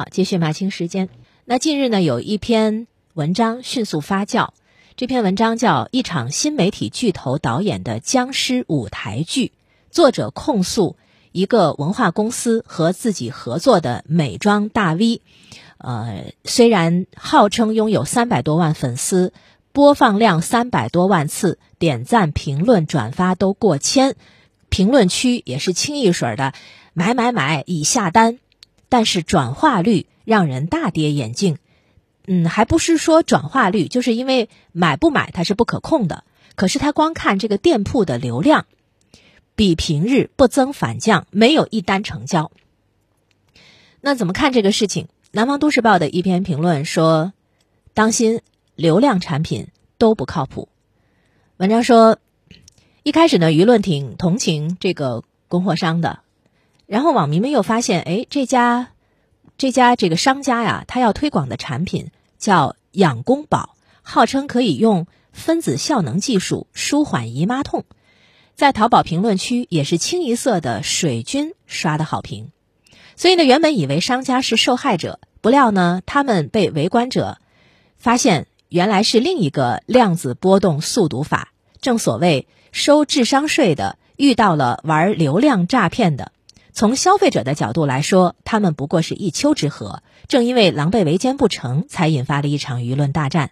好，继续马清时间。那近日呢，有一篇文章迅速发酵，这篇文章叫《一场新媒体巨头导演的僵尸舞台剧》，作者控诉一个文化公司和自己合作的美妆大 V，呃，虽然号称拥有三百多万粉丝，播放量三百多万次，点赞、评论、转发都过千，评论区也是清一水的买买买已下单。但是转化率让人大跌眼镜，嗯，还不是说转化率，就是因为买不买它是不可控的。可是他光看这个店铺的流量，比平日不增反降，没有一单成交。那怎么看这个事情？南方都市报的一篇评论说：“当心流量产品都不靠谱。”文章说，一开始呢，舆论挺同情这个供货商的。然后网民们又发现，哎，这家这家这个商家呀，他要推广的产品叫养宫宝，号称可以用分子效能技术舒缓姨妈痛，在淘宝评论区也是清一色的水军刷的好评。所以呢，原本以为商家是受害者，不料呢，他们被围观者发现原来是另一个量子波动速读法。正所谓收智商税的遇到了玩流量诈骗的。从消费者的角度来说，他们不过是一丘之貉。正因为狼狈为奸不成，才引发了一场舆论大战。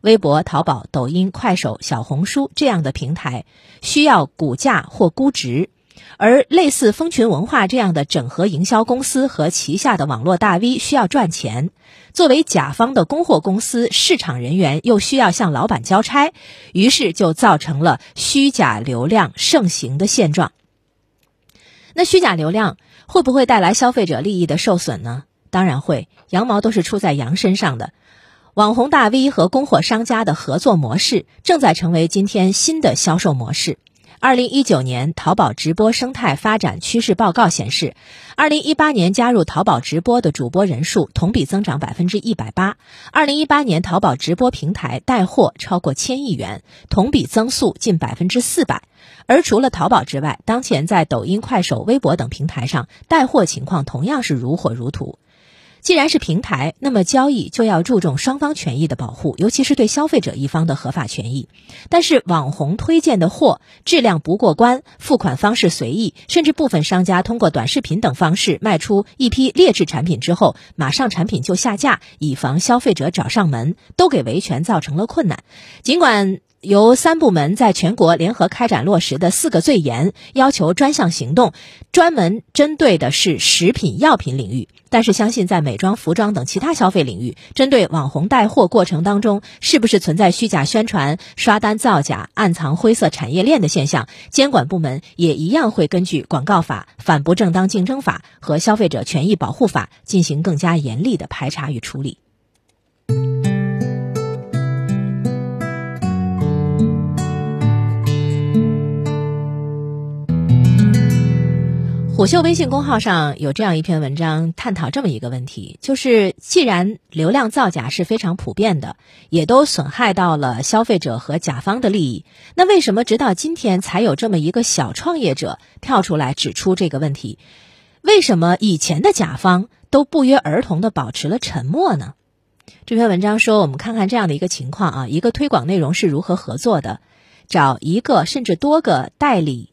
微博、淘宝、抖音、快手、小红书这样的平台需要股价或估值，而类似蜂群文化这样的整合营销公司和旗下的网络大 V 需要赚钱。作为甲方的供货公司，市场人员又需要向老板交差，于是就造成了虚假流量盛行的现状。那虚假流量会不会带来消费者利益的受损呢？当然会，羊毛都是出在羊身上的。网红大 V 和供货商家的合作模式正在成为今天新的销售模式。二零一九年淘宝直播生态发展趋势报告显示，二零一八年加入淘宝直播的主播人数同比增长百分之一百八。二零一八年淘宝直播平台带货超过千亿元，同比增速近百分之四百。而除了淘宝之外，当前在抖音、快手、微博等平台上带货情况同样是如火如荼。既然是平台，那么交易就要注重双方权益的保护，尤其是对消费者一方的合法权益。但是网红推荐的货质量不过关，付款方式随意，甚至部分商家通过短视频等方式卖出一批劣质产品之后，马上产品就下架，以防消费者找上门，都给维权造成了困难。尽管。由三部门在全国联合开展落实的四个最严要求专项行动，专门针对的是食品药品领域。但是，相信在美妆、服装等其他消费领域，针对网红带货过程当中是不是存在虚假宣传、刷单造假、暗藏灰色产业链的现象，监管部门也一样会根据广告法、反不正当竞争法和消费者权益保护法进行更加严厉的排查与处理。虎嗅微信公号上有这样一篇文章，探讨这么一个问题：就是既然流量造假是非常普遍的，也都损害到了消费者和甲方的利益，那为什么直到今天才有这么一个小创业者跳出来指出这个问题？为什么以前的甲方都不约而同的保持了沉默呢？这篇文章说，我们看看这样的一个情况啊，一个推广内容是如何合作的，找一个甚至多个代理。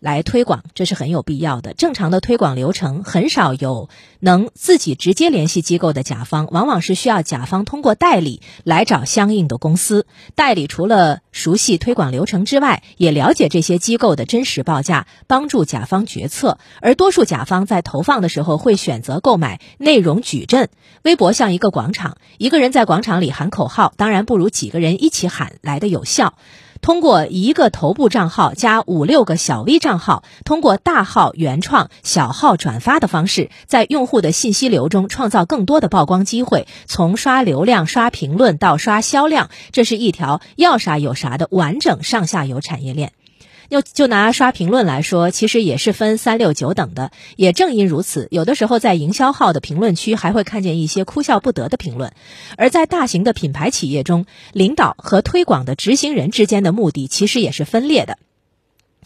来推广，这是很有必要的。正常的推广流程很少有能自己直接联系机构的甲方，往往是需要甲方通过代理来找相应的公司。代理除了熟悉推广流程之外，也了解这些机构的真实报价，帮助甲方决策。而多数甲方在投放的时候会选择购买内容矩阵。微博像一个广场，一个人在广场里喊口号，当然不如几个人一起喊来的有效。通过一个头部账号加五六个小 V 账号，通过大号原创、小号转发的方式，在用户的信息流中创造更多的曝光机会。从刷流量、刷评论到刷销量，这是一条要啥有啥的完整上下游产业链。就就拿刷评论来说，其实也是分三六九等的。也正因如此，有的时候在营销号的评论区还会看见一些哭笑不得的评论。而在大型的品牌企业中，领导和推广的执行人之间的目的其实也是分裂的。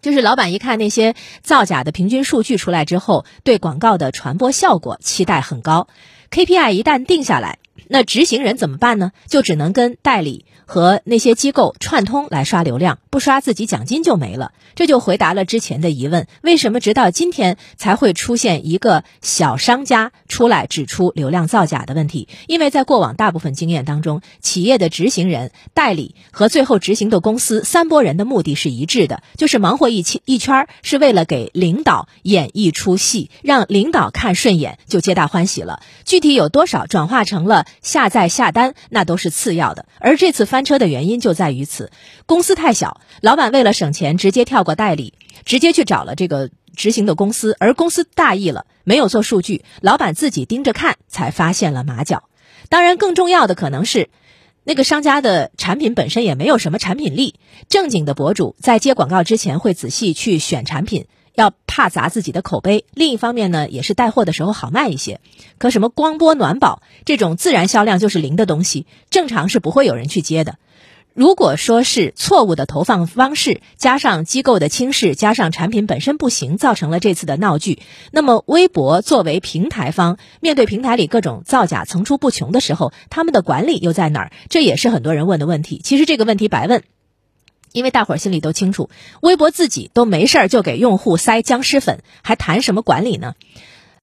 就是老板一看那些造假的平均数据出来之后，对广告的传播效果期待很高。KPI 一旦定下来，那执行人怎么办呢？就只能跟代理。和那些机构串通来刷流量，不刷自己奖金就没了。这就回答了之前的疑问：为什么直到今天才会出现一个小商家出来指出流量造假的问题？因为在过往大部分经验当中，企业的执行人、代理和最后执行的公司三拨人的目的是一致的，就是忙活一圈一圈，是为了给领导演一出戏，让领导看顺眼就皆大欢喜了。具体有多少转化成了下载下单，那都是次要的。而这次翻。车的原因就在于此，公司太小，老板为了省钱，直接跳过代理，直接去找了这个执行的公司，而公司大意了，没有做数据，老板自己盯着看，才发现了马脚。当然，更重要的可能是，那个商家的产品本身也没有什么产品力。正经的博主在接广告之前会仔细去选产品。要怕砸自己的口碑，另一方面呢，也是带货的时候好卖一些。可什么光波暖宝这种自然销量就是零的东西，正常是不会有人去接的。如果说是错误的投放方式，加上机构的轻视，加上产品本身不行，造成了这次的闹剧，那么微博作为平台方，面对平台里各种造假层出不穷的时候，他们的管理又在哪儿？这也是很多人问的问题。其实这个问题白问。因为大伙儿心里都清楚，微博自己都没事儿就给用户塞僵尸粉，还谈什么管理呢？